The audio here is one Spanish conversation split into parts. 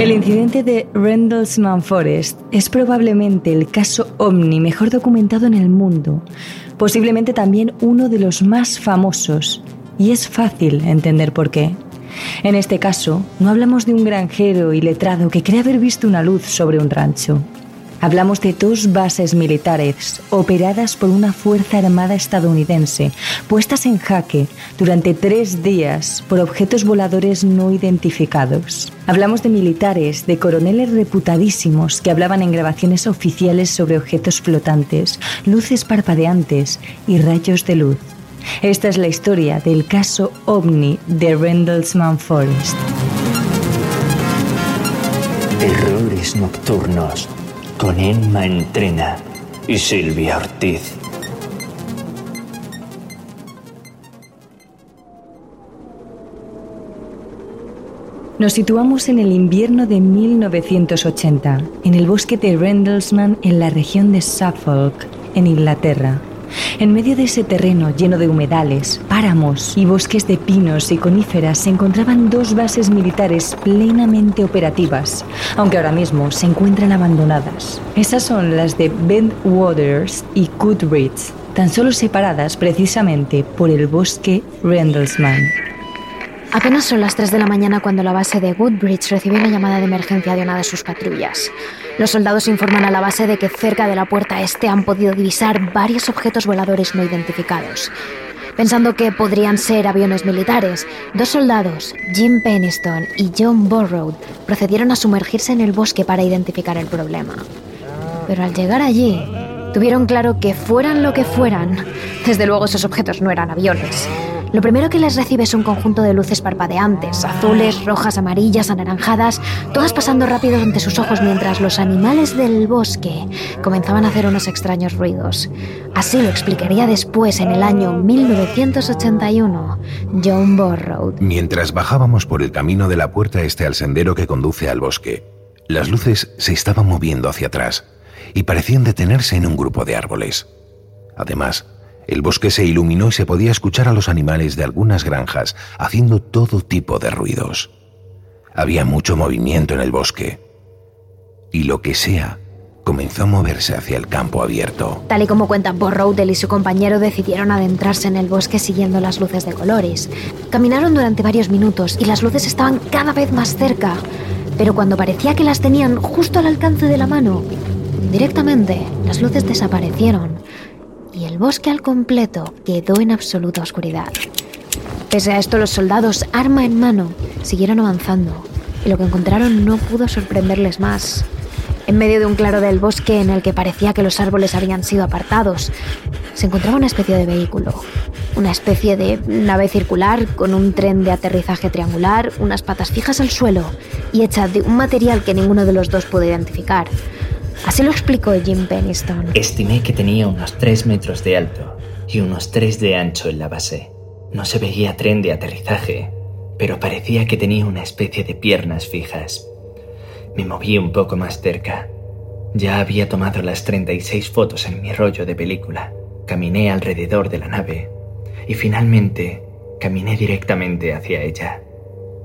El incidente de Rendlesham Forest es probablemente el caso ovni mejor documentado en el mundo, posiblemente también uno de los más famosos, y es fácil entender por qué. En este caso, no hablamos de un granjero y letrado que cree haber visto una luz sobre un rancho. Hablamos de dos bases militares operadas por una Fuerza Armada estadounidense, puestas en jaque durante tres días por objetos voladores no identificados. Hablamos de militares, de coroneles reputadísimos que hablaban en grabaciones oficiales sobre objetos flotantes, luces parpadeantes y rayos de luz. Esta es la historia del caso OVNI de Rendlesham Forest. Errores nocturnos con Emma Entrena y Silvia Ortiz. Nos situamos en el invierno de 1980, en el bosque de Rendlesham, en la región de Suffolk, en Inglaterra. En medio de ese terreno lleno de humedales, páramos y bosques de pinos y coníferas se encontraban dos bases militares plenamente operativas, aunque ahora mismo se encuentran abandonadas. Esas son las de Bentwaters y Goodrich, tan solo separadas precisamente por el bosque Rendlesham. Apenas son las 3 de la mañana cuando la base de Woodbridge recibe una llamada de emergencia de una de sus patrullas. Los soldados informan a la base de que cerca de la puerta este han podido divisar varios objetos voladores no identificados. Pensando que podrían ser aviones militares, dos soldados, Jim Peniston y John Burrow, procedieron a sumergirse en el bosque para identificar el problema. Pero al llegar allí, tuvieron claro que fueran lo que fueran, desde luego esos objetos no eran aviones. Lo primero que les recibe es un conjunto de luces parpadeantes, azules, rojas, amarillas, anaranjadas, todas pasando rápido ante sus ojos mientras los animales del bosque comenzaban a hacer unos extraños ruidos. Así lo explicaría después, en el año 1981, John Borrow. Mientras bajábamos por el camino de la puerta este al sendero que conduce al bosque, las luces se estaban moviendo hacia atrás y parecían detenerse en un grupo de árboles. Además, el bosque se iluminó y se podía escuchar a los animales de algunas granjas haciendo todo tipo de ruidos. Había mucho movimiento en el bosque. Y lo que sea, comenzó a moverse hacia el campo abierto. Tal y como cuentan Borrowdell y su compañero decidieron adentrarse en el bosque siguiendo las luces de colores. Caminaron durante varios minutos y las luces estaban cada vez más cerca. Pero cuando parecía que las tenían justo al alcance de la mano, directamente las luces desaparecieron y el bosque al completo quedó en absoluta oscuridad. Pese a esto, los soldados, arma en mano, siguieron avanzando, y lo que encontraron no pudo sorprenderles más. En medio de un claro del bosque en el que parecía que los árboles habían sido apartados, se encontraba una especie de vehículo, una especie de nave circular con un tren de aterrizaje triangular, unas patas fijas al suelo y hecha de un material que ninguno de los dos pudo identificar. Así lo explicó Jim Peniston. Estimé que tenía unos 3 metros de alto y unos 3 de ancho en la base. No se veía tren de aterrizaje, pero parecía que tenía una especie de piernas fijas. Me moví un poco más cerca. Ya había tomado las 36 fotos en mi rollo de película. Caminé alrededor de la nave y finalmente caminé directamente hacia ella.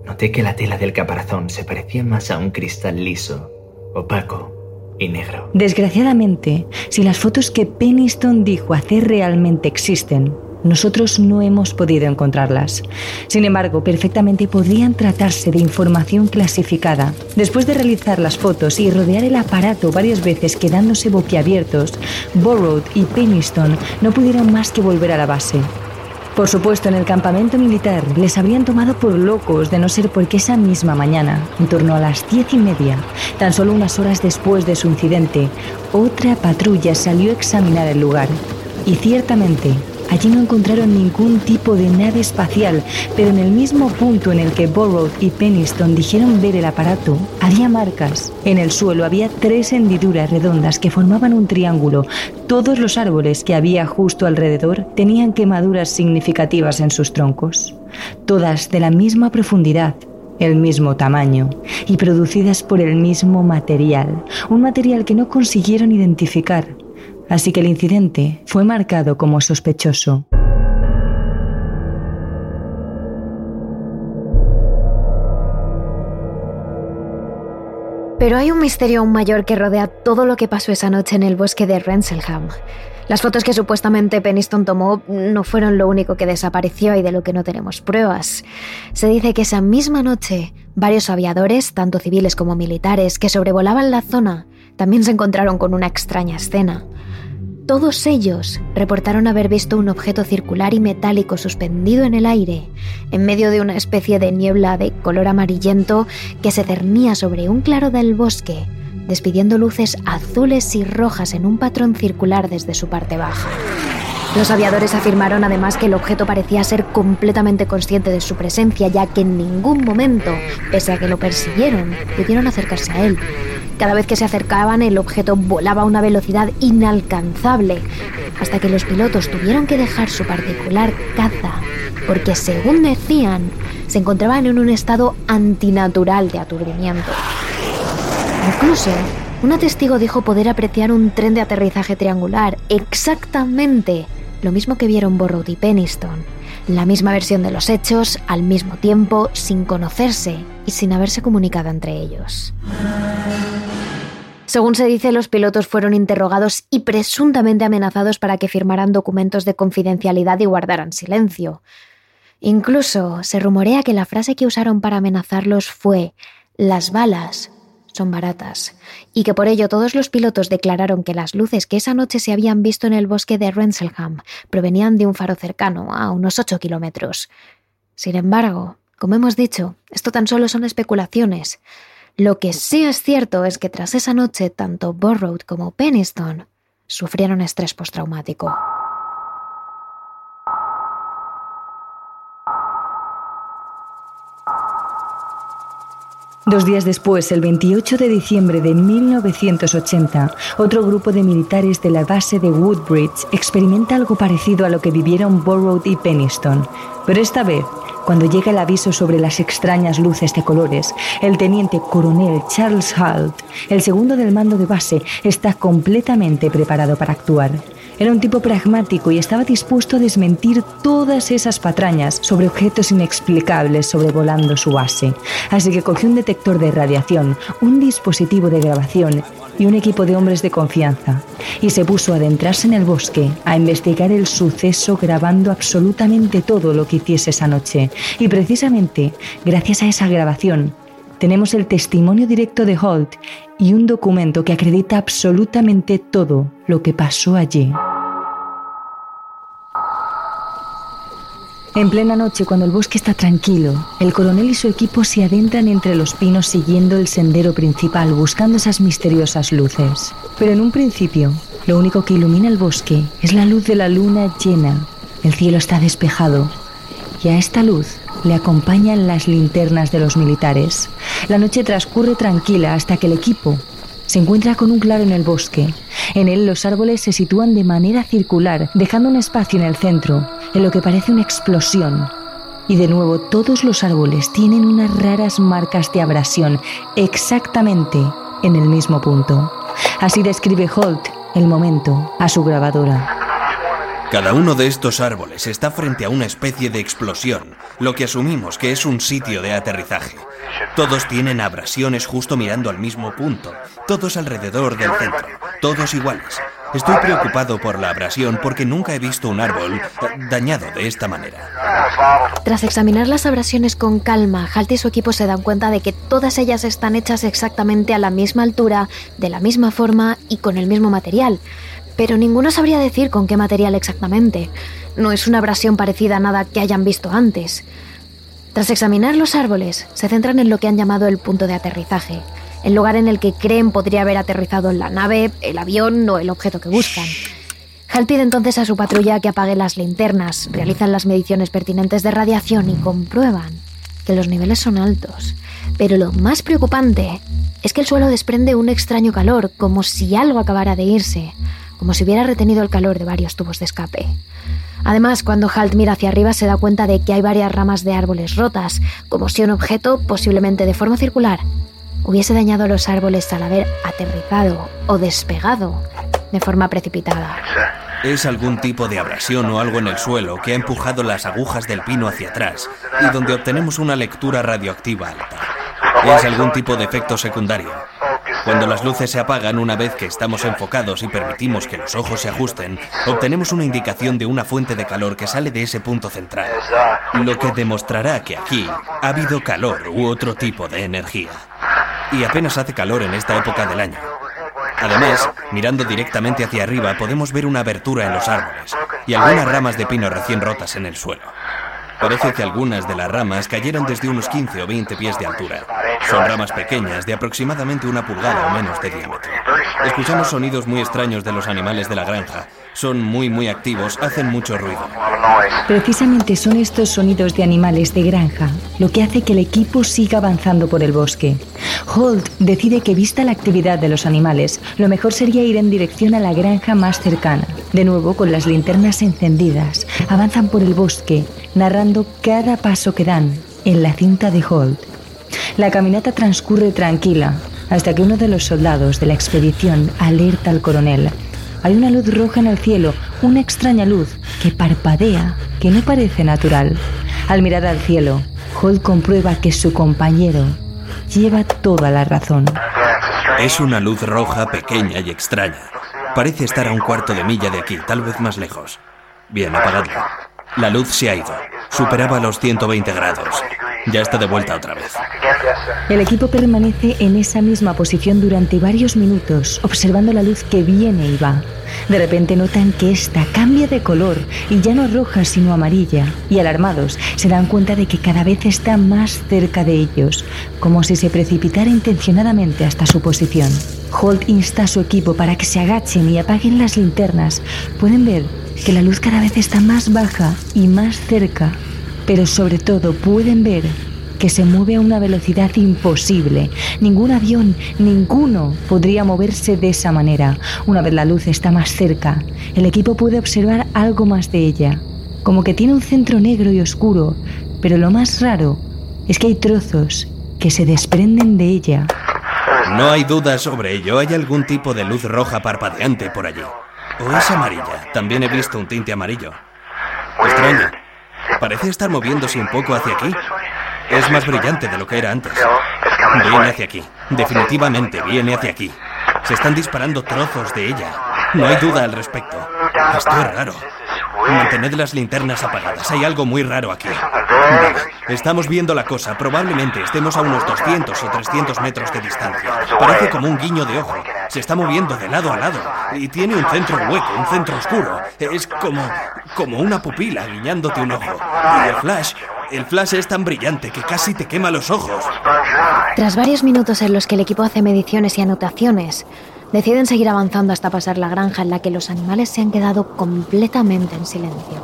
Noté que la tela del caparazón se parecía más a un cristal liso, opaco y negro. Desgraciadamente, si las fotos que Peniston dijo hacer realmente existen, nosotros no hemos podido encontrarlas. Sin embargo, perfectamente podrían tratarse de información clasificada. Después de realizar las fotos y rodear el aparato varias veces quedándose boquiabiertos, Borrowed y Peniston no pudieron más que volver a la base. Por supuesto, en el campamento militar les habrían tomado por locos de no ser porque esa misma mañana, en torno a las diez y media, tan solo unas horas después de su incidente, otra patrulla salió a examinar el lugar. Y ciertamente, Allí no encontraron ningún tipo de nave espacial, pero en el mismo punto en el que Burrow y Peniston dijeron ver el aparato, había marcas. En el suelo había tres hendiduras redondas que formaban un triángulo. Todos los árboles que había justo alrededor tenían quemaduras significativas en sus troncos, todas de la misma profundidad, el mismo tamaño y producidas por el mismo material, un material que no consiguieron identificar así que el incidente fue marcado como sospechoso. Pero hay un misterio aún mayor que rodea todo lo que pasó esa noche en el bosque de Renselham. Las fotos que supuestamente Peniston tomó no fueron lo único que desapareció y de lo que no tenemos pruebas. Se dice que esa misma noche varios aviadores, tanto civiles como militares, que sobrevolaban la zona, también se encontraron con una extraña escena. Todos ellos reportaron haber visto un objeto circular y metálico suspendido en el aire, en medio de una especie de niebla de color amarillento que se cernía sobre un claro del bosque despidiendo luces azules y rojas en un patrón circular desde su parte baja. Los aviadores afirmaron además que el objeto parecía ser completamente consciente de su presencia, ya que en ningún momento, pese a que lo persiguieron, pudieron acercarse a él. Cada vez que se acercaban, el objeto volaba a una velocidad inalcanzable, hasta que los pilotos tuvieron que dejar su particular caza, porque según decían, se encontraban en un estado antinatural de aturdimiento. Incluso, una testigo dijo poder apreciar un tren de aterrizaje triangular, exactamente lo mismo que vieron Borrow y Peniston. La misma versión de los hechos, al mismo tiempo, sin conocerse y sin haberse comunicado entre ellos. Según se dice, los pilotos fueron interrogados y presuntamente amenazados para que firmaran documentos de confidencialidad y guardaran silencio. Incluso se rumorea que la frase que usaron para amenazarlos fue las balas son baratas, y que por ello todos los pilotos declararon que las luces que esa noche se habían visto en el bosque de Renselham provenían de un faro cercano, a unos 8 kilómetros. Sin embargo, como hemos dicho, esto tan solo son especulaciones. Lo que sí es cierto es que tras esa noche tanto Borrowed como Peniston sufrieron estrés postraumático. Dos días después, el 28 de diciembre de 1980, otro grupo de militares de la base de Woodbridge experimenta algo parecido a lo que vivieron Borrowed y Peniston, pero esta vez, cuando llega el aviso sobre las extrañas luces de colores, el teniente coronel Charles Halt, el segundo del mando de base, está completamente preparado para actuar. Era un tipo pragmático y estaba dispuesto a desmentir todas esas patrañas sobre objetos inexplicables sobrevolando su base. Así que cogió un detector de radiación, un dispositivo de grabación y un equipo de hombres de confianza, y se puso a adentrarse en el bosque a investigar el suceso grabando absolutamente todo lo que hiciese esa noche. Y precisamente, gracias a esa grabación, tenemos el testimonio directo de Holt y un documento que acredita absolutamente todo lo que pasó allí. En plena noche, cuando el bosque está tranquilo, el coronel y su equipo se adentran entre los pinos siguiendo el sendero principal, buscando esas misteriosas luces. Pero en un principio, lo único que ilumina el bosque es la luz de la luna llena. El cielo está despejado y a esta luz le acompañan las linternas de los militares. La noche transcurre tranquila hasta que el equipo se encuentra con un claro en el bosque. En él los árboles se sitúan de manera circular, dejando un espacio en el centro, en lo que parece una explosión. Y de nuevo todos los árboles tienen unas raras marcas de abrasión, exactamente en el mismo punto. Así describe Holt el momento a su grabadora. Cada uno de estos árboles está frente a una especie de explosión, lo que asumimos que es un sitio de aterrizaje. Todos tienen abrasiones justo mirando al mismo punto, todos alrededor del centro, todos iguales. Estoy preocupado por la abrasión porque nunca he visto un árbol dañado de esta manera. Tras examinar las abrasiones con calma, Halt y su equipo se dan cuenta de que todas ellas están hechas exactamente a la misma altura, de la misma forma y con el mismo material pero ninguno sabría decir con qué material exactamente. No es una abrasión parecida a nada que hayan visto antes. Tras examinar los árboles, se centran en lo que han llamado el punto de aterrizaje, el lugar en el que creen podría haber aterrizado la nave, el avión o el objeto que buscan. Hal pide entonces a su patrulla que apague las linternas, realizan las mediciones pertinentes de radiación y comprueban que los niveles son altos. Pero lo más preocupante es que el suelo desprende un extraño calor, como si algo acabara de irse como si hubiera retenido el calor de varios tubos de escape. Además, cuando Halt mira hacia arriba se da cuenta de que hay varias ramas de árboles rotas, como si un objeto, posiblemente de forma circular, hubiese dañado los árboles al haber aterrizado o despegado de forma precipitada. Es algún tipo de abrasión o algo en el suelo que ha empujado las agujas del pino hacia atrás y donde obtenemos una lectura radioactiva alta. Es algún tipo de efecto secundario. Cuando las luces se apagan una vez que estamos enfocados y permitimos que los ojos se ajusten, obtenemos una indicación de una fuente de calor que sale de ese punto central, lo que demostrará que aquí ha habido calor u otro tipo de energía. Y apenas hace calor en esta época del año. Además, mirando directamente hacia arriba podemos ver una abertura en los árboles y algunas ramas de pino recién rotas en el suelo. Parece que algunas de las ramas cayeron desde unos 15 o 20 pies de altura. Son ramas pequeñas de aproximadamente una pulgada o menos de diámetro. Escuchamos sonidos muy extraños de los animales de la granja. Son muy muy activos, hacen mucho ruido. Precisamente son estos sonidos de animales de granja lo que hace que el equipo siga avanzando por el bosque. Holt decide que vista la actividad de los animales, lo mejor sería ir en dirección a la granja más cercana. De nuevo, con las linternas encendidas, avanzan por el bosque, narrando cada paso que dan en la cinta de Holt. La caminata transcurre tranquila hasta que uno de los soldados de la expedición alerta al coronel. Hay una luz roja en el cielo, una extraña luz que parpadea, que no parece natural. Al mirar al cielo, Holt comprueba que su compañero lleva toda la razón. Es una luz roja pequeña y extraña. Parece estar a un cuarto de milla de aquí, tal vez más lejos. Bien, apagadla. La luz se ha ido. Superaba los 120 grados. Ya está de vuelta otra vez. El equipo permanece en esa misma posición durante varios minutos, observando la luz que viene y va. De repente notan que esta cambia de color y ya no roja sino amarilla, y alarmados se dan cuenta de que cada vez está más cerca de ellos, como si se precipitara intencionadamente hasta su posición. Holt insta a su equipo para que se agachen y apaguen las linternas. Pueden ver que la luz cada vez está más baja y más cerca, pero sobre todo pueden ver que se mueve a una velocidad imposible. Ningún avión, ninguno podría moverse de esa manera. Una vez la luz está más cerca, el equipo puede observar algo más de ella, como que tiene un centro negro y oscuro, pero lo más raro es que hay trozos que se desprenden de ella. No hay duda sobre ello. Hay algún tipo de luz roja parpadeante por allí. ¿O es amarilla? También he visto un tinte amarillo. Extraño. Parece estar moviéndose un poco hacia aquí. Es más brillante de lo que era antes. Viene hacia aquí. Definitivamente viene hacia aquí. Se están disparando trozos de ella. No hay duda al respecto. Esto es raro. Mantened las linternas apagadas. Hay algo muy raro aquí. Vale, estamos viendo la cosa. Probablemente estemos a unos 200 o 300 metros de distancia. Parece como un guiño de ojo. Se está moviendo de lado a lado. Y tiene un centro hueco, un centro oscuro. Es como, como una pupila guiñándote un ojo. Y el flash, el flash es tan brillante que casi te quema los ojos. Tras varios minutos en los que el equipo hace mediciones y anotaciones, deciden seguir avanzando hasta pasar la granja en la que los animales se han quedado completamente en silencio.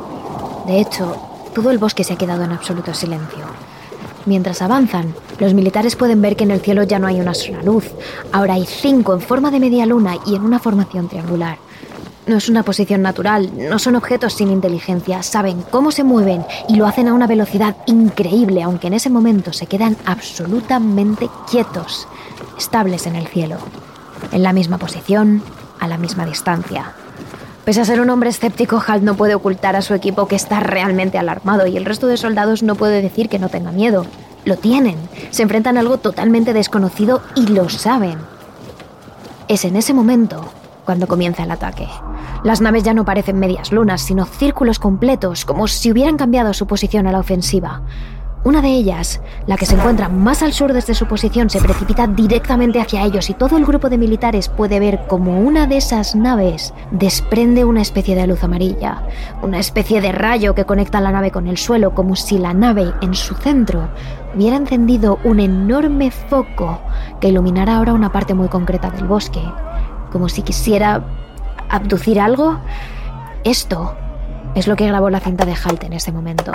De hecho, todo el bosque se ha quedado en absoluto silencio. Mientras avanzan, los militares pueden ver que en el cielo ya no hay una sola luz. Ahora hay cinco en forma de media luna y en una formación triangular. No es una posición natural, no son objetos sin inteligencia, saben cómo se mueven y lo hacen a una velocidad increíble, aunque en ese momento se quedan absolutamente quietos, estables en el cielo, en la misma posición, a la misma distancia. Pese a ser un hombre escéptico, Hal no puede ocultar a su equipo que está realmente alarmado y el resto de soldados no puede decir que no tenga miedo. Lo tienen, se enfrentan a algo totalmente desconocido y lo saben. Es en ese momento cuando comienza el ataque. Las naves ya no parecen medias lunas, sino círculos completos, como si hubieran cambiado su posición a la ofensiva. Una de ellas, la que se encuentra más al sur desde su posición, se precipita directamente hacia ellos y todo el grupo de militares puede ver como una de esas naves desprende una especie de luz amarilla, una especie de rayo que conecta la nave con el suelo, como si la nave en su centro hubiera encendido un enorme foco que iluminara ahora una parte muy concreta del bosque, como si quisiera abducir algo. Esto es lo que grabó la cinta de Halt en ese momento.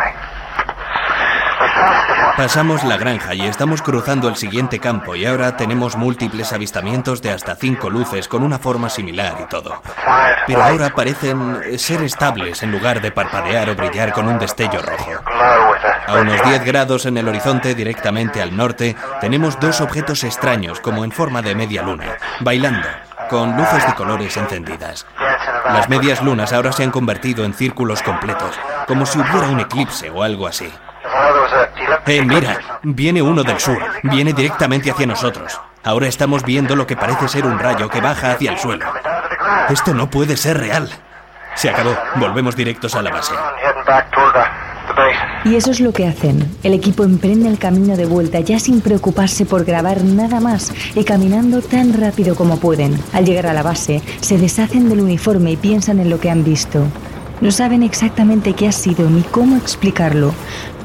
Pasamos la granja y estamos cruzando el siguiente campo y ahora tenemos múltiples avistamientos de hasta cinco luces con una forma similar y todo. Pero ahora parecen ser estables en lugar de parpadear o brillar con un destello rojo. A unos 10 grados en el horizonte, directamente al norte, tenemos dos objetos extraños como en forma de media luna, bailando, con luces de colores encendidas. Las medias lunas ahora se han convertido en círculos completos, como si hubiera un eclipse o algo así. Eh, mira, viene uno del sur, viene directamente hacia nosotros. Ahora estamos viendo lo que parece ser un rayo que baja hacia el suelo. Esto no puede ser real. Se acabó. Volvemos directos a la base. Y eso es lo que hacen. El equipo emprende el camino de vuelta ya sin preocuparse por grabar nada más y caminando tan rápido como pueden. Al llegar a la base, se deshacen del uniforme y piensan en lo que han visto. No saben exactamente qué ha sido ni cómo explicarlo,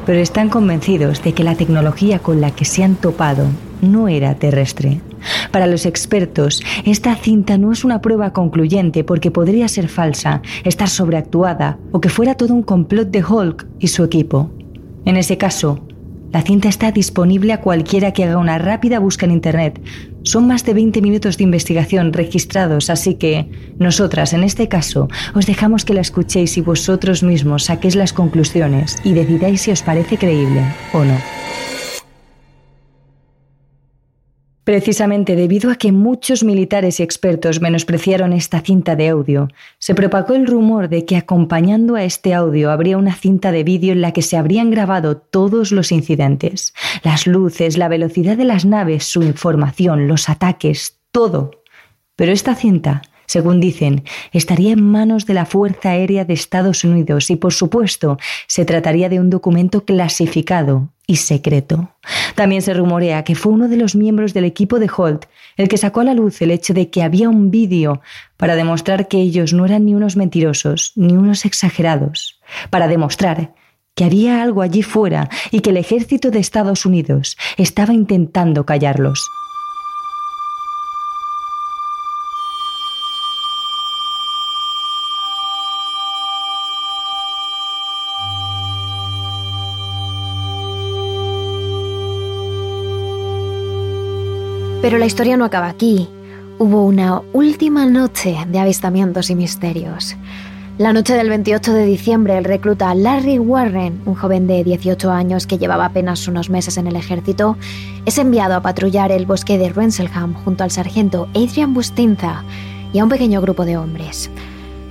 pero están convencidos de que la tecnología con la que se han topado no era terrestre. Para los expertos, esta cinta no es una prueba concluyente porque podría ser falsa, estar sobreactuada o que fuera todo un complot de Hulk y su equipo. En ese caso, la cinta está disponible a cualquiera que haga una rápida busca en Internet. Son más de 20 minutos de investigación registrados, así que nosotras, en este caso, os dejamos que la escuchéis y vosotros mismos saquéis las conclusiones y decidáis si os parece creíble o no. Precisamente debido a que muchos militares y expertos menospreciaron esta cinta de audio, se propagó el rumor de que acompañando a este audio habría una cinta de vídeo en la que se habrían grabado todos los incidentes, las luces, la velocidad de las naves, su información, los ataques, todo. Pero esta cinta según dicen, estaría en manos de la Fuerza Aérea de Estados Unidos y, por supuesto, se trataría de un documento clasificado y secreto. También se rumorea que fue uno de los miembros del equipo de Holt el que sacó a la luz el hecho de que había un vídeo para demostrar que ellos no eran ni unos mentirosos ni unos exagerados, para demostrar que había algo allí fuera y que el ejército de Estados Unidos estaba intentando callarlos. Pero la historia no acaba aquí. Hubo una última noche de avistamientos y misterios. La noche del 28 de diciembre, el recluta Larry Warren, un joven de 18 años que llevaba apenas unos meses en el ejército, es enviado a patrullar el bosque de Renselham junto al sargento Adrian Bustinza y a un pequeño grupo de hombres.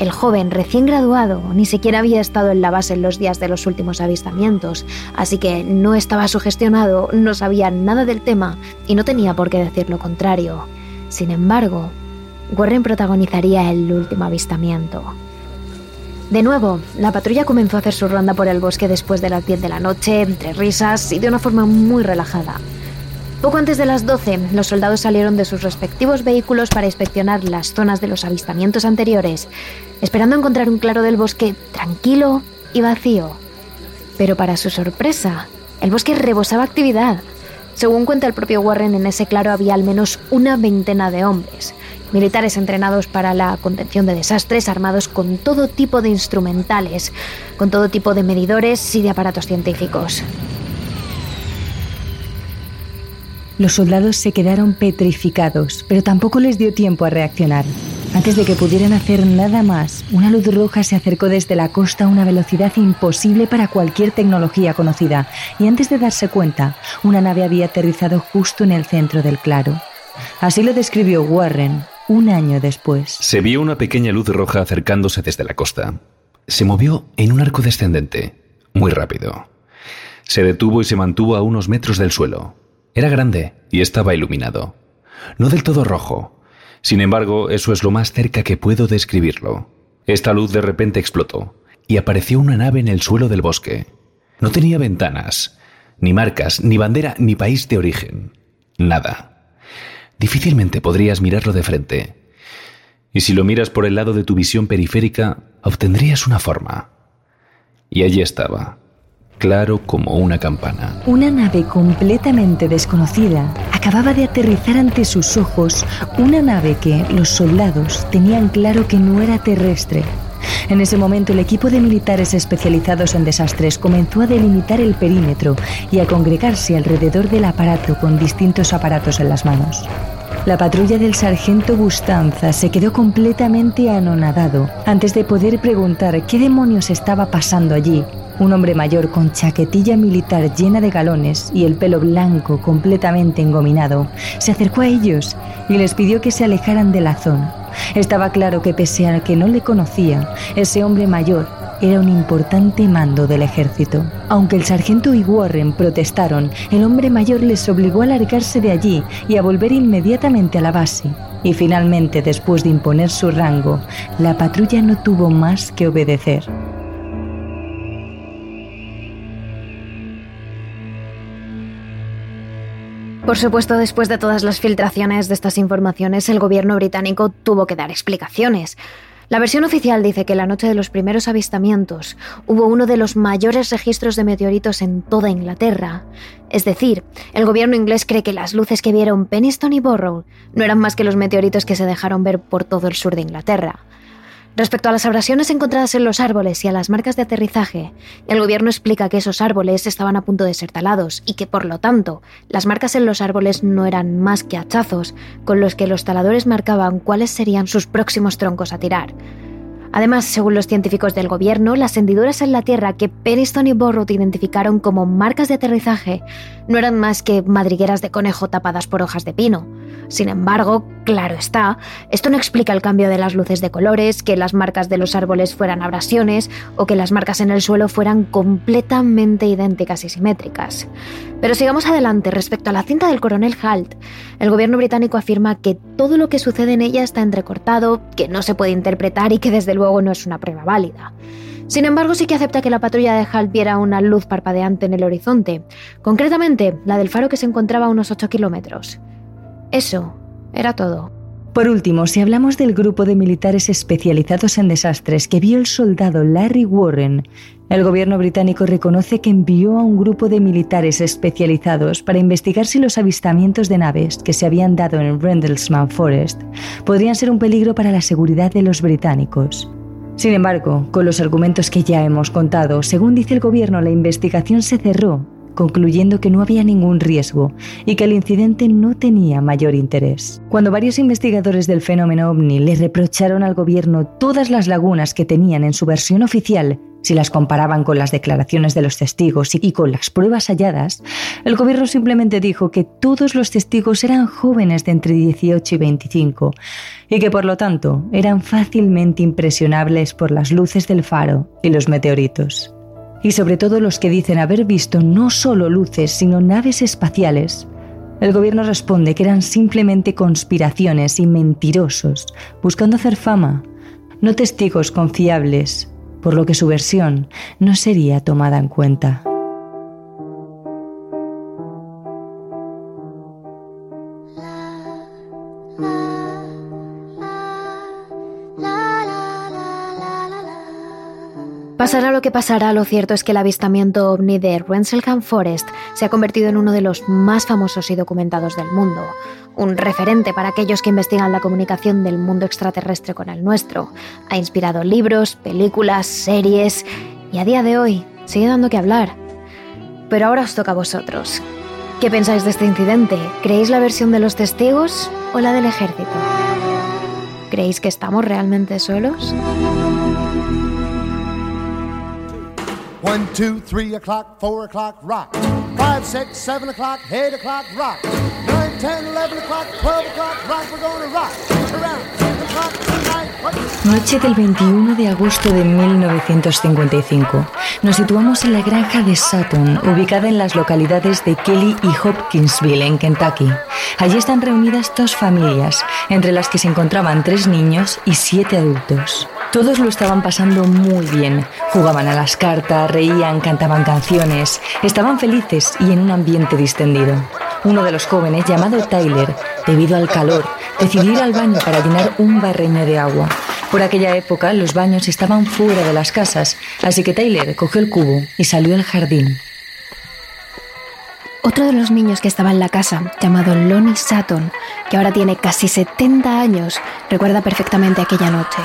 El joven recién graduado ni siquiera había estado en la base en los días de los últimos avistamientos, así que no estaba sugestionado, no sabía nada del tema y no tenía por qué decir lo contrario. Sin embargo, Warren protagonizaría el último avistamiento. De nuevo, la patrulla comenzó a hacer su ronda por el bosque después de las 10 de la noche, entre risas y de una forma muy relajada. Poco antes de las 12, los soldados salieron de sus respectivos vehículos para inspeccionar las zonas de los avistamientos anteriores, esperando encontrar un claro del bosque tranquilo y vacío. Pero para su sorpresa, el bosque rebosaba actividad. Según cuenta el propio Warren, en ese claro había al menos una veintena de hombres, militares entrenados para la contención de desastres, armados con todo tipo de instrumentales, con todo tipo de medidores y de aparatos científicos. Los soldados se quedaron petrificados, pero tampoco les dio tiempo a reaccionar. Antes de que pudieran hacer nada más, una luz roja se acercó desde la costa a una velocidad imposible para cualquier tecnología conocida, y antes de darse cuenta, una nave había aterrizado justo en el centro del claro. Así lo describió Warren un año después. Se vio una pequeña luz roja acercándose desde la costa. Se movió en un arco descendente, muy rápido. Se detuvo y se mantuvo a unos metros del suelo. Era grande y estaba iluminado. No del todo rojo. Sin embargo, eso es lo más cerca que puedo describirlo. Esta luz de repente explotó y apareció una nave en el suelo del bosque. No tenía ventanas, ni marcas, ni bandera, ni país de origen. Nada. Difícilmente podrías mirarlo de frente. Y si lo miras por el lado de tu visión periférica, obtendrías una forma. Y allí estaba, claro como una campana. Una nave completamente desconocida acababa de aterrizar ante sus ojos, una nave que los soldados tenían claro que no era terrestre. En ese momento el equipo de militares especializados en desastres comenzó a delimitar el perímetro y a congregarse alrededor del aparato con distintos aparatos en las manos. La patrulla del sargento Bustanza se quedó completamente anonadado antes de poder preguntar qué demonios estaba pasando allí un hombre mayor con chaquetilla militar llena de galones y el pelo blanco completamente engominado se acercó a ellos y les pidió que se alejaran de la zona. Estaba claro que pese a que no le conocía, ese hombre mayor era un importante mando del ejército. Aunque el sargento y Warren protestaron, el hombre mayor les obligó a largarse de allí y a volver inmediatamente a la base. Y finalmente, después de imponer su rango, la patrulla no tuvo más que obedecer. Por supuesto, después de todas las filtraciones de estas informaciones, el gobierno británico tuvo que dar explicaciones. La versión oficial dice que la noche de los primeros avistamientos hubo uno de los mayores registros de meteoritos en toda Inglaterra. Es decir, el gobierno inglés cree que las luces que vieron Penistone y Borough no eran más que los meteoritos que se dejaron ver por todo el sur de Inglaterra. Respecto a las abrasiones encontradas en los árboles y a las marcas de aterrizaje, el gobierno explica que esos árboles estaban a punto de ser talados y que, por lo tanto, las marcas en los árboles no eran más que hachazos con los que los taladores marcaban cuáles serían sus próximos troncos a tirar. Además, según los científicos del gobierno, las hendiduras en la Tierra que Peniston y Borrow identificaron como marcas de aterrizaje no eran más que madrigueras de conejo tapadas por hojas de pino. Sin embargo, claro está, esto no explica el cambio de las luces de colores, que las marcas de los árboles fueran abrasiones o que las marcas en el suelo fueran completamente idénticas y simétricas. Pero sigamos adelante respecto a la cinta del coronel Halt. El gobierno británico afirma que todo lo que sucede en ella está entrecortado, que no se puede interpretar y que desde luego no es una prueba válida. Sin embargo, sí que acepta que la patrulla de Halt viera una luz parpadeante en el horizonte, concretamente la del faro que se encontraba a unos 8 kilómetros. Eso era todo. Por último, si hablamos del grupo de militares especializados en desastres que vio el soldado Larry Warren, el gobierno británico reconoce que envió a un grupo de militares especializados para investigar si los avistamientos de naves que se habían dado en Rendlesham Forest podrían ser un peligro para la seguridad de los británicos. Sin embargo, con los argumentos que ya hemos contado, según dice el gobierno, la investigación se cerró concluyendo que no había ningún riesgo y que el incidente no tenía mayor interés. Cuando varios investigadores del fenómeno ovni le reprocharon al gobierno todas las lagunas que tenían en su versión oficial, si las comparaban con las declaraciones de los testigos y con las pruebas halladas, el gobierno simplemente dijo que todos los testigos eran jóvenes de entre 18 y 25 y que por lo tanto eran fácilmente impresionables por las luces del faro y los meteoritos y sobre todo los que dicen haber visto no solo luces, sino naves espaciales. El gobierno responde que eran simplemente conspiraciones y mentirosos, buscando hacer fama, no testigos confiables, por lo que su versión no sería tomada en cuenta. Pasará lo que pasará, lo cierto es que el avistamiento ovni de Renselham Forest se ha convertido en uno de los más famosos y documentados del mundo, un referente para aquellos que investigan la comunicación del mundo extraterrestre con el nuestro. Ha inspirado libros, películas, series y a día de hoy sigue dando que hablar. Pero ahora os toca a vosotros. ¿Qué pensáis de este incidente? ¿Creéis la versión de los testigos o la del ejército? ¿Creéis que estamos realmente solos? 1, 2, 3 o'clock, 4 o'clock, rock. 5, 6, 7 o'clock, 8 o'clock, rock. 9, 10, 11 o'clock, 12 o'clock, rock. We're rock. Around 10 o'clock tonight. Noche del 21 de agosto de 1955. Nos situamos en la granja de Sutton, ubicada en las localidades de Kelly y Hopkinsville, en Kentucky. Allí están reunidas dos familias, entre las que se encontraban tres niños y siete adultos. Todos lo estaban pasando muy bien. Jugaban a las cartas, reían, cantaban canciones, estaban felices y en un ambiente distendido. Uno de los jóvenes, llamado Tyler, debido al calor, decidió ir al baño para llenar un barreño de agua. Por aquella época los baños estaban fuera de las casas, así que Tyler cogió el cubo y salió al jardín. Otro de los niños que estaba en la casa, llamado Lonnie Sutton, que ahora tiene casi 70 años, recuerda perfectamente aquella noche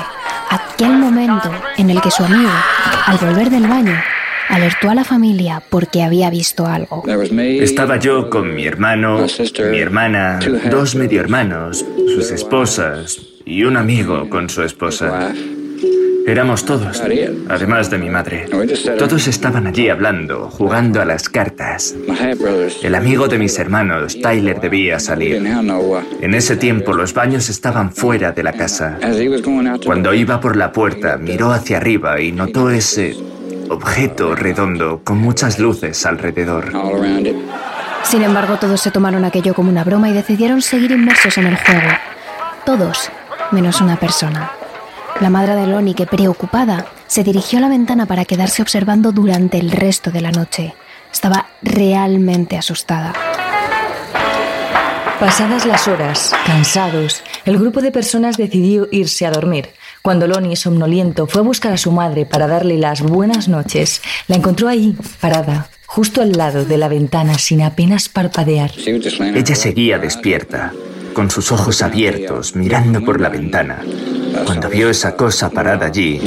aquel momento en el que su amigo, al volver del baño, alertó a la familia porque había visto algo. Estaba yo con mi hermano, mi hermana, dos medio hermanos, sus esposas y un amigo con su esposa. Éramos todos, además de mi madre. Todos estaban allí hablando, jugando a las cartas. El amigo de mis hermanos, Tyler, debía salir. En ese tiempo los baños estaban fuera de la casa. Cuando iba por la puerta, miró hacia arriba y notó ese objeto redondo con muchas luces alrededor. Sin embargo, todos se tomaron aquello como una broma y decidieron seguir inmersos en el juego. Todos, menos una persona. La madre de Lonnie, que preocupada, se dirigió a la ventana para quedarse observando durante el resto de la noche. Estaba realmente asustada. Pasadas las horas, cansados, el grupo de personas decidió irse a dormir. Cuando Lonnie, somnoliento, fue a buscar a su madre para darle las buenas noches, la encontró ahí, parada, justo al lado de la ventana, sin apenas parpadear. Ella seguía despierta, con sus ojos abiertos, mirando por la ventana. Cuando vio esa cosa parada allí,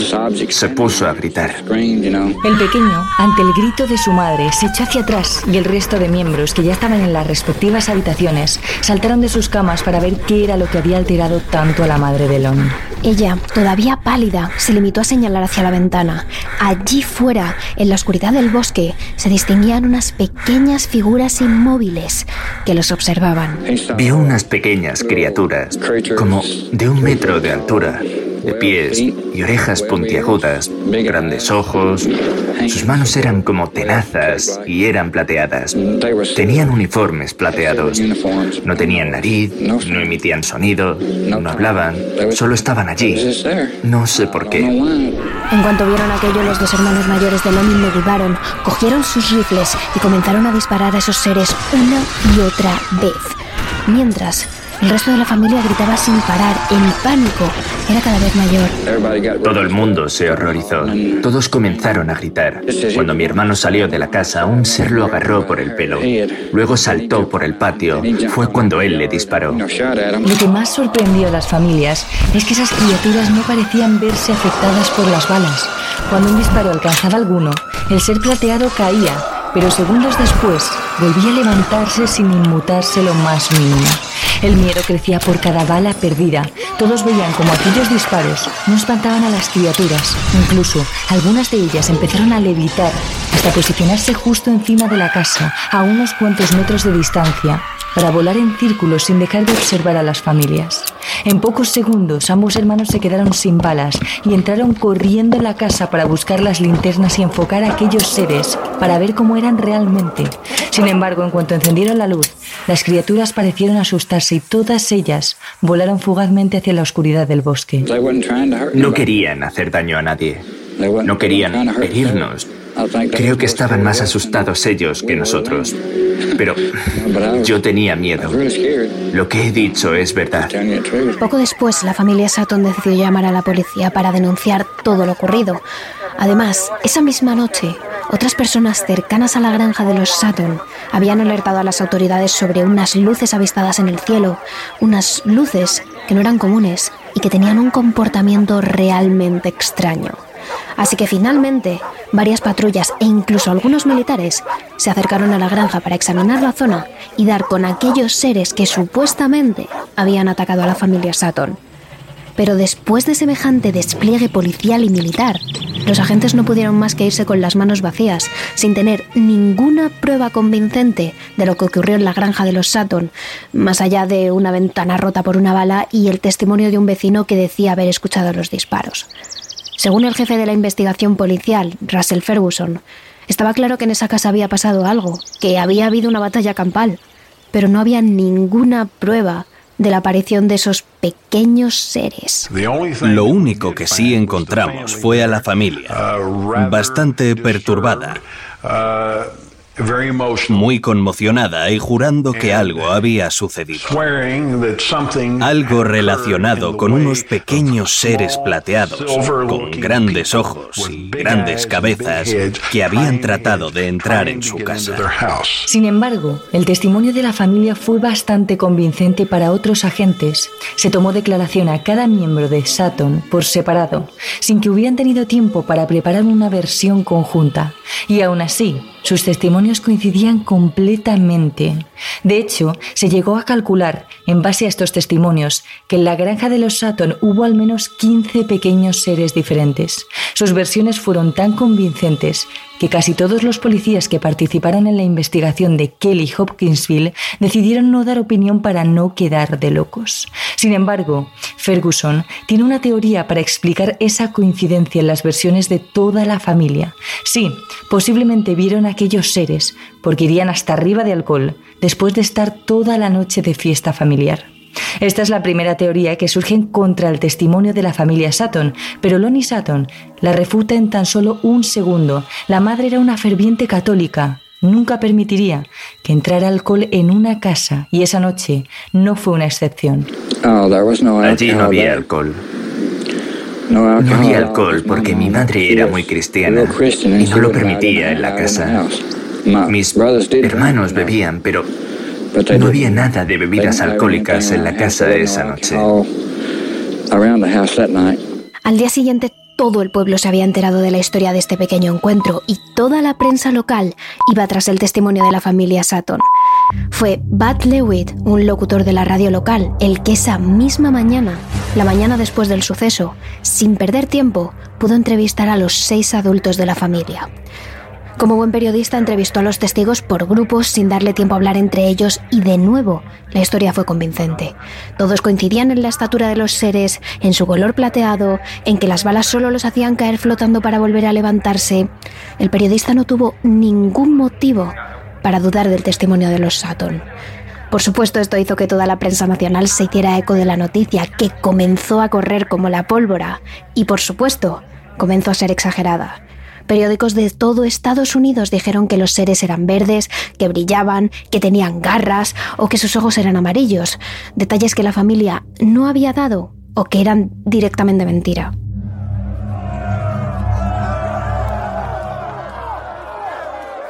se puso a gritar. El pequeño, ante el grito de su madre, se echó hacia atrás y el resto de miembros, que ya estaban en las respectivas habitaciones, saltaron de sus camas para ver qué era lo que había alterado tanto a la madre de Lon. Ella, todavía pálida, se limitó a señalar hacia la ventana. Allí fuera, en la oscuridad del bosque, se distinguían unas pequeñas figuras inmóviles que los observaban. Vio unas pequeñas criaturas, como de un metro de altura, de pies y orejas puntiagudas, grandes ojos. Sus manos eran como tenazas y eran plateadas. Tenían uniformes plateados. No tenían nariz, no emitían sonido, no hablaban, solo estaban allí. No sé por qué. En cuanto vieron aquello, los dos hermanos mayores de Lonin no dudaron, cogieron sus rifles y comenzaron a disparar a esos seres una y otra vez. Mientras, el resto de la familia gritaba sin parar, en pánico. Era cada vez mayor. Todo el mundo se horrorizó. Todos comenzaron a gritar. Cuando mi hermano salió de la casa, un ser lo agarró por el pelo. Luego saltó por el patio. Fue cuando él le disparó. Lo que más sorprendió a las familias es que esas criaturas no parecían verse afectadas por las balas. Cuando un disparo alcanzaba alguno, el ser plateado caía, pero segundos después volvía a levantarse sin inmutarse lo más mínimo. El miedo crecía por cada bala perdida. Todos veían como aquellos disparos no espantaban a las criaturas. Incluso algunas de ellas empezaron a levitar hasta posicionarse justo encima de la casa, a unos cuantos metros de distancia, para volar en círculos sin dejar de observar a las familias. En pocos segundos ambos hermanos se quedaron sin balas y entraron corriendo en la casa para buscar las linternas y enfocar a aquellos seres para ver cómo eran realmente. Sin embargo, en cuanto encendieron la luz, las criaturas parecieron asustarse y todas ellas volaron fugazmente hacia la oscuridad del bosque. No querían hacer daño a nadie. No querían herirnos. Creo que estaban más asustados ellos que nosotros. Pero yo tenía miedo. Lo que he dicho es verdad. Poco después, la familia Sutton decidió llamar a la policía para denunciar todo lo ocurrido. Además, esa misma noche, otras personas cercanas a la granja de los Sutton habían alertado a las autoridades sobre unas luces avistadas en el cielo, unas luces que no eran comunes y que tenían un comportamiento realmente extraño. Así que finalmente, varias patrullas e incluso algunos militares se acercaron a la granja para examinar la zona y dar con aquellos seres que supuestamente habían atacado a la familia Sutton. Pero después de semejante despliegue policial y militar, los agentes no pudieron más que irse con las manos vacías, sin tener ninguna prueba convincente de lo que ocurrió en la granja de los Sutton, más allá de una ventana rota por una bala y el testimonio de un vecino que decía haber escuchado los disparos. Según el jefe de la investigación policial, Russell Ferguson, estaba claro que en esa casa había pasado algo, que había habido una batalla campal, pero no había ninguna prueba de la aparición de esos pequeños seres. Lo único que sí encontramos fue a la familia, bastante perturbada, muy conmocionada y jurando que algo había sucedido. Algo relacionado con unos pequeños seres plateados, con grandes ojos y grandes cabezas que habían tratado de entrar en su casa. Sin embargo, el testimonio de la familia fue bastante convincente para otros agentes. Se tomó declaración a cada miembro de Saturn por separado, sin que hubieran tenido tiempo para preparar una versión conjunta. Y aún así, Sus testimonios coincidían completamente. De hecho, se llegó a calcular, en base a estos testimonios, que en la granja de los Sutton hubo al menos 15 pequeños seres diferentes. Sus versiones fueron tan convincentes que casi todos los policías que participaron en la investigación de Kelly Hopkinsville decidieron no dar opinión para no quedar de locos. Sin embargo, Ferguson tiene una teoría para explicar esa coincidencia en las versiones de toda la familia. Sí, posiblemente vieron a aquellos seres porque irían hasta arriba de alcohol después de estar toda la noche de fiesta familiar. Esta es la primera teoría que surge en contra el testimonio de la familia Sutton, pero Lonnie Sutton la refuta en tan solo un segundo. La madre era una ferviente católica. Nunca permitiría que entrara alcohol en una casa y esa noche no fue una excepción. Allí no había alcohol. No había alcohol porque mi madre era muy cristiana y no lo permitía en la casa. Mis hermanos bebían, pero no había nada de bebidas alcohólicas en la casa esa noche. Al día siguiente todo el pueblo se había enterado de la historia de este pequeño encuentro y toda la prensa local iba tras el testimonio de la familia Sutton. Fue Bud Lewitt, un locutor de la radio local, el que esa misma mañana, la mañana después del suceso, sin perder tiempo, pudo entrevistar a los seis adultos de la familia. Como buen periodista entrevistó a los testigos por grupos sin darle tiempo a hablar entre ellos y de nuevo la historia fue convincente. Todos coincidían en la estatura de los seres, en su color plateado, en que las balas solo los hacían caer flotando para volver a levantarse. El periodista no tuvo ningún motivo para dudar del testimonio de los Sutton. Por supuesto, esto hizo que toda la prensa nacional se hiciera eco de la noticia, que comenzó a correr como la pólvora y, por supuesto, comenzó a ser exagerada. Periódicos de todo Estados Unidos dijeron que los seres eran verdes, que brillaban, que tenían garras o que sus ojos eran amarillos, detalles que la familia no había dado o que eran directamente mentira.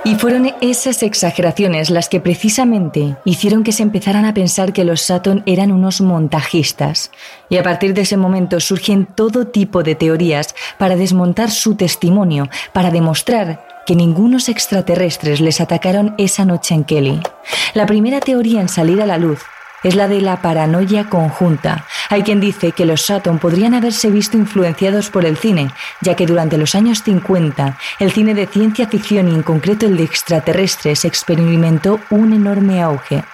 Y fueron esas exageraciones las que precisamente hicieron que se empezaran a pensar que los Saturn eran unos montajistas. Y a partir de ese momento surgen todo tipo de teorías para desmontar su testimonio, para demostrar que ningunos extraterrestres les atacaron esa noche en Kelly. La primera teoría en salir a la luz es la de la paranoia conjunta. Hay quien dice que los Sutton podrían haberse visto influenciados por el cine, ya que durante los años 50 el cine de ciencia ficción y en concreto el de extraterrestres experimentó un enorme auge.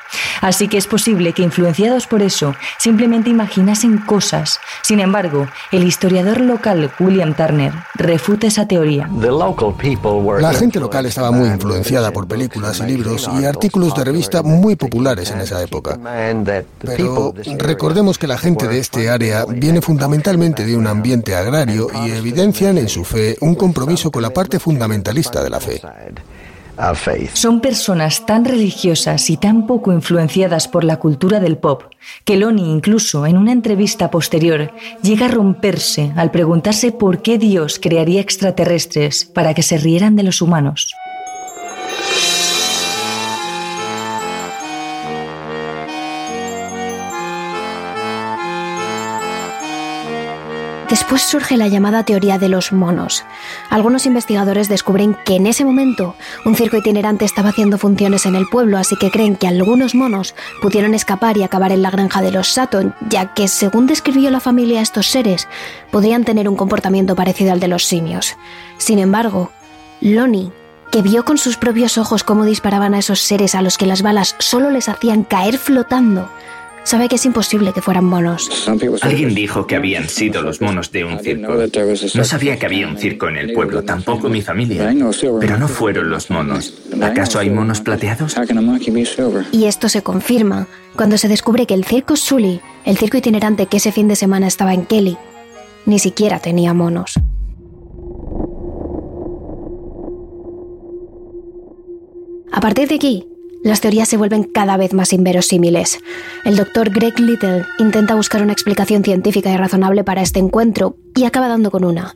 Así que es posible que influenciados por eso simplemente imaginasen cosas. Sin embargo, el historiador local William Turner refuta esa teoría. La gente local estaba muy influenciada por películas y libros y artículos de revista muy populares en esa época. Pero recordemos que la gente de este área viene fundamentalmente de un ambiente agrario y evidencian en su fe un compromiso con la parte fundamentalista de la fe. Son personas tan religiosas y tan poco influenciadas por la cultura del pop que Lonnie incluso en una entrevista posterior llega a romperse al preguntarse por qué Dios crearía extraterrestres para que se rieran de los humanos. Después surge la llamada teoría de los monos. Algunos investigadores descubren que en ese momento un circo itinerante estaba haciendo funciones en el pueblo, así que creen que algunos monos pudieron escapar y acabar en la granja de los Sutton, ya que, según describió la familia estos seres, podrían tener un comportamiento parecido al de los simios. Sin embargo, Lonnie, que vio con sus propios ojos cómo disparaban a esos seres a los que las balas solo les hacían caer flotando, sabe que es imposible que fueran monos. Alguien dijo que habían sido los monos de un circo. No sabía que había un circo en el pueblo, tampoco mi familia. Pero no fueron los monos. ¿Acaso hay monos plateados? Y esto se confirma cuando se descubre que el circo Sully, el circo itinerante que ese fin de semana estaba en Kelly, ni siquiera tenía monos. A partir de aquí, las teorías se vuelven cada vez más inverosímiles. El doctor Greg Little intenta buscar una explicación científica y razonable para este encuentro y acaba dando con una.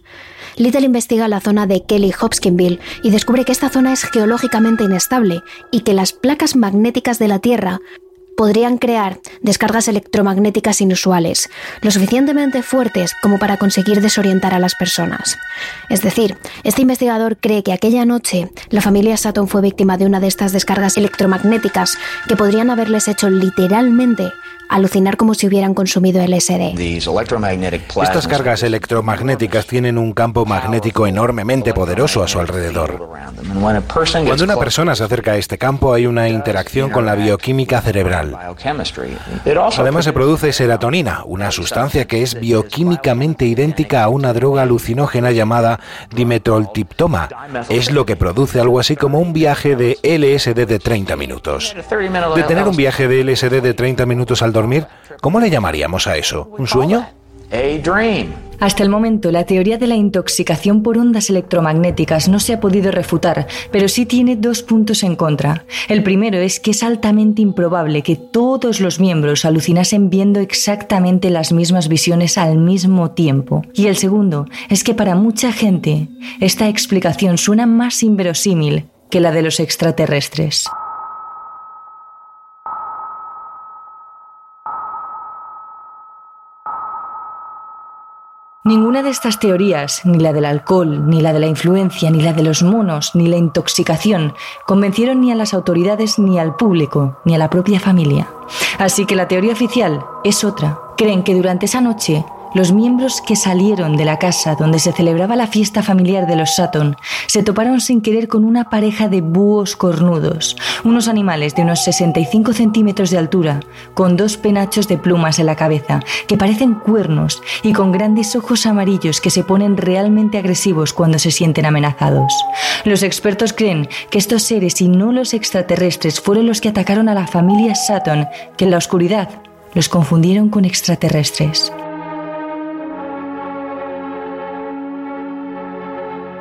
Little investiga la zona de Kelly Hopkinsville y descubre que esta zona es geológicamente inestable y que las placas magnéticas de la Tierra podrían crear descargas electromagnéticas inusuales, lo suficientemente fuertes como para conseguir desorientar a las personas. Es decir, este investigador cree que aquella noche la familia Sutton fue víctima de una de estas descargas electromagnéticas que podrían haberles hecho literalmente alucinar como si hubieran consumido LSD. Estas cargas electromagnéticas tienen un campo magnético enormemente poderoso a su alrededor. Cuando una persona se acerca a este campo hay una interacción con la bioquímica cerebral. Además se produce serotonina, una sustancia que es bioquímicamente idéntica a una droga alucinógena llamada dimetroltiptoma. Es lo que produce algo así como un viaje de LSD de 30 minutos. De tener un viaje de LSD de 30 minutos al dormir, ¿cómo le llamaríamos a eso? ¿Un sueño? Hasta el momento, la teoría de la intoxicación por ondas electromagnéticas no se ha podido refutar, pero sí tiene dos puntos en contra. El primero es que es altamente improbable que todos los miembros alucinasen viendo exactamente las mismas visiones al mismo tiempo. Y el segundo es que para mucha gente, esta explicación suena más inverosímil que la de los extraterrestres. Ninguna de estas teorías, ni la del alcohol, ni la de la influencia, ni la de los monos, ni la intoxicación, convencieron ni a las autoridades, ni al público, ni a la propia familia. Así que la teoría oficial es otra. Creen que durante esa noche los miembros que salieron de la casa donde se celebraba la fiesta familiar de los Sutton se toparon sin querer con una pareja de búhos cornudos, unos animales de unos 65 centímetros de altura, con dos penachos de plumas en la cabeza, que parecen cuernos y con grandes ojos amarillos que se ponen realmente agresivos cuando se sienten amenazados. Los expertos creen que estos seres y no los extraterrestres fueron los que atacaron a la familia Sutton, que en la oscuridad los confundieron con extraterrestres.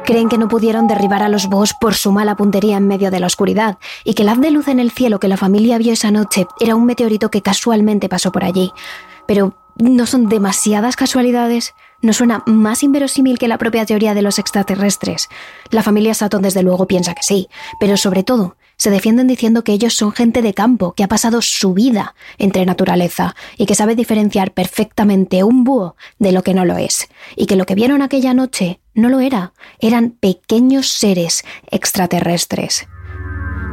Creen que no pudieron derribar a los Boss por su mala puntería en medio de la oscuridad y que el haz de luz en el cielo que la familia vio esa noche era un meteorito que casualmente pasó por allí. Pero ¿no son demasiadas casualidades? ¿No suena más inverosímil que la propia teoría de los extraterrestres? La familia Sutton desde luego piensa que sí, pero sobre todo se defienden diciendo que ellos son gente de campo, que ha pasado su vida entre naturaleza y que sabe diferenciar perfectamente un búho de lo que no lo es, y que lo que vieron aquella noche no lo era, eran pequeños seres extraterrestres.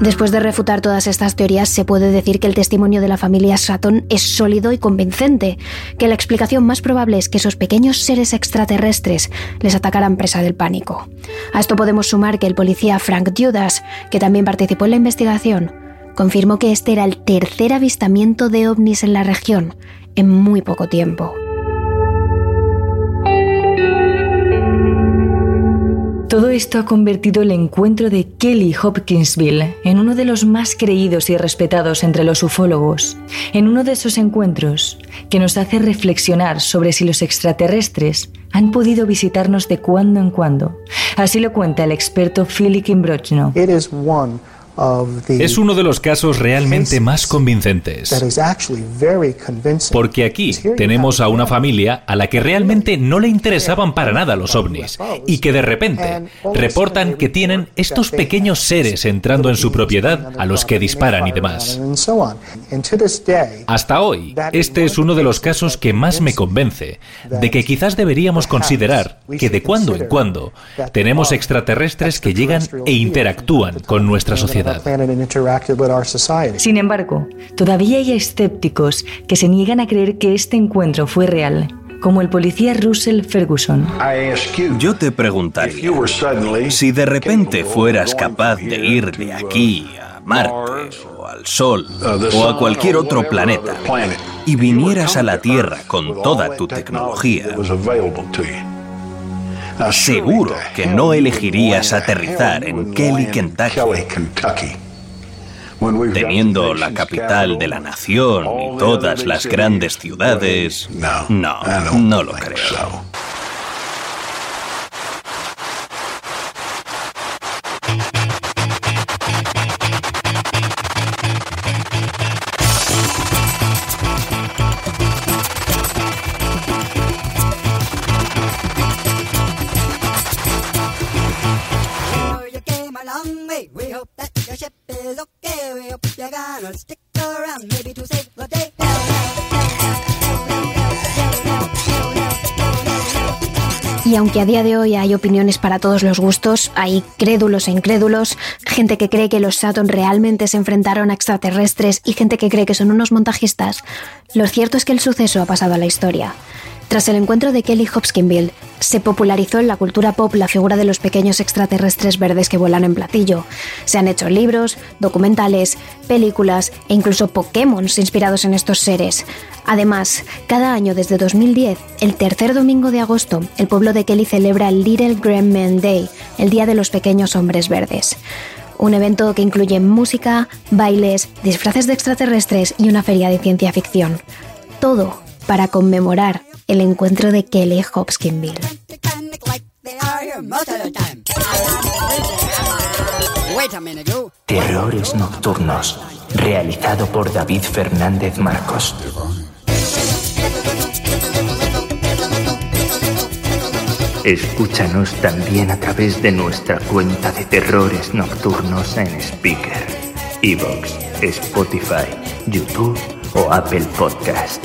Después de refutar todas estas teorías, se puede decir que el testimonio de la familia Sutton es sólido y convincente, que la explicación más probable es que esos pequeños seres extraterrestres les atacaran presa del pánico. A esto podemos sumar que el policía Frank Judas, que también participó en la investigación, confirmó que este era el tercer avistamiento de ovnis en la región en muy poco tiempo. Todo esto ha convertido el encuentro de Kelly Hopkinsville en uno de los más creídos y respetados entre los ufólogos, en uno de esos encuentros que nos hace reflexionar sobre si los extraterrestres han podido visitarnos de cuando en cuando. Así lo cuenta el experto Philip Imbrochno. Es uno de los casos realmente más convincentes. Porque aquí tenemos a una familia a la que realmente no le interesaban para nada los ovnis y que de repente reportan que tienen estos pequeños seres entrando en su propiedad a los que disparan y demás. Hasta hoy, este es uno de los casos que más me convence de que quizás deberíamos considerar que de cuando en cuando tenemos extraterrestres que llegan e interactúan con nuestra sociedad. Sin embargo, todavía hay escépticos que se niegan a creer que este encuentro fue real como el policía Russell Ferguson. Yo te preguntaría, si de repente fueras capaz de ir de aquí a Marte o al Sol uh, o a cualquier otro planeta y vinieras a la Tierra con toda tu tecnología, Seguro que no elegirías aterrizar en Kelly, Kentucky. Teniendo la capital de la nación y todas las grandes ciudades, no, no lo creo. Aunque a día de hoy hay opiniones para todos los gustos, hay crédulos e incrédulos, gente que cree que los Saturn realmente se enfrentaron a extraterrestres y gente que cree que son unos montajistas, lo cierto es que el suceso ha pasado a la historia. Tras el encuentro de Kelly Hopkinsville, se popularizó en la cultura pop la figura de los pequeños extraterrestres verdes que vuelan en platillo. Se han hecho libros, documentales, películas e incluso Pokémon inspirados en estos seres. Además, cada año desde 2010, el tercer domingo de agosto, el pueblo de Kelly celebra el Little Green Man Day, el Día de los Pequeños Hombres Verdes. Un evento que incluye música, bailes, disfraces de extraterrestres y una feria de ciencia ficción. Todo para conmemorar el encuentro de Kelly Hopkinsville. Terrores Nocturnos, realizado por David Fernández Marcos. Escúchanos también a través de nuestra cuenta de Terrores Nocturnos en Speaker, Evox, Spotify, YouTube o Apple Podcast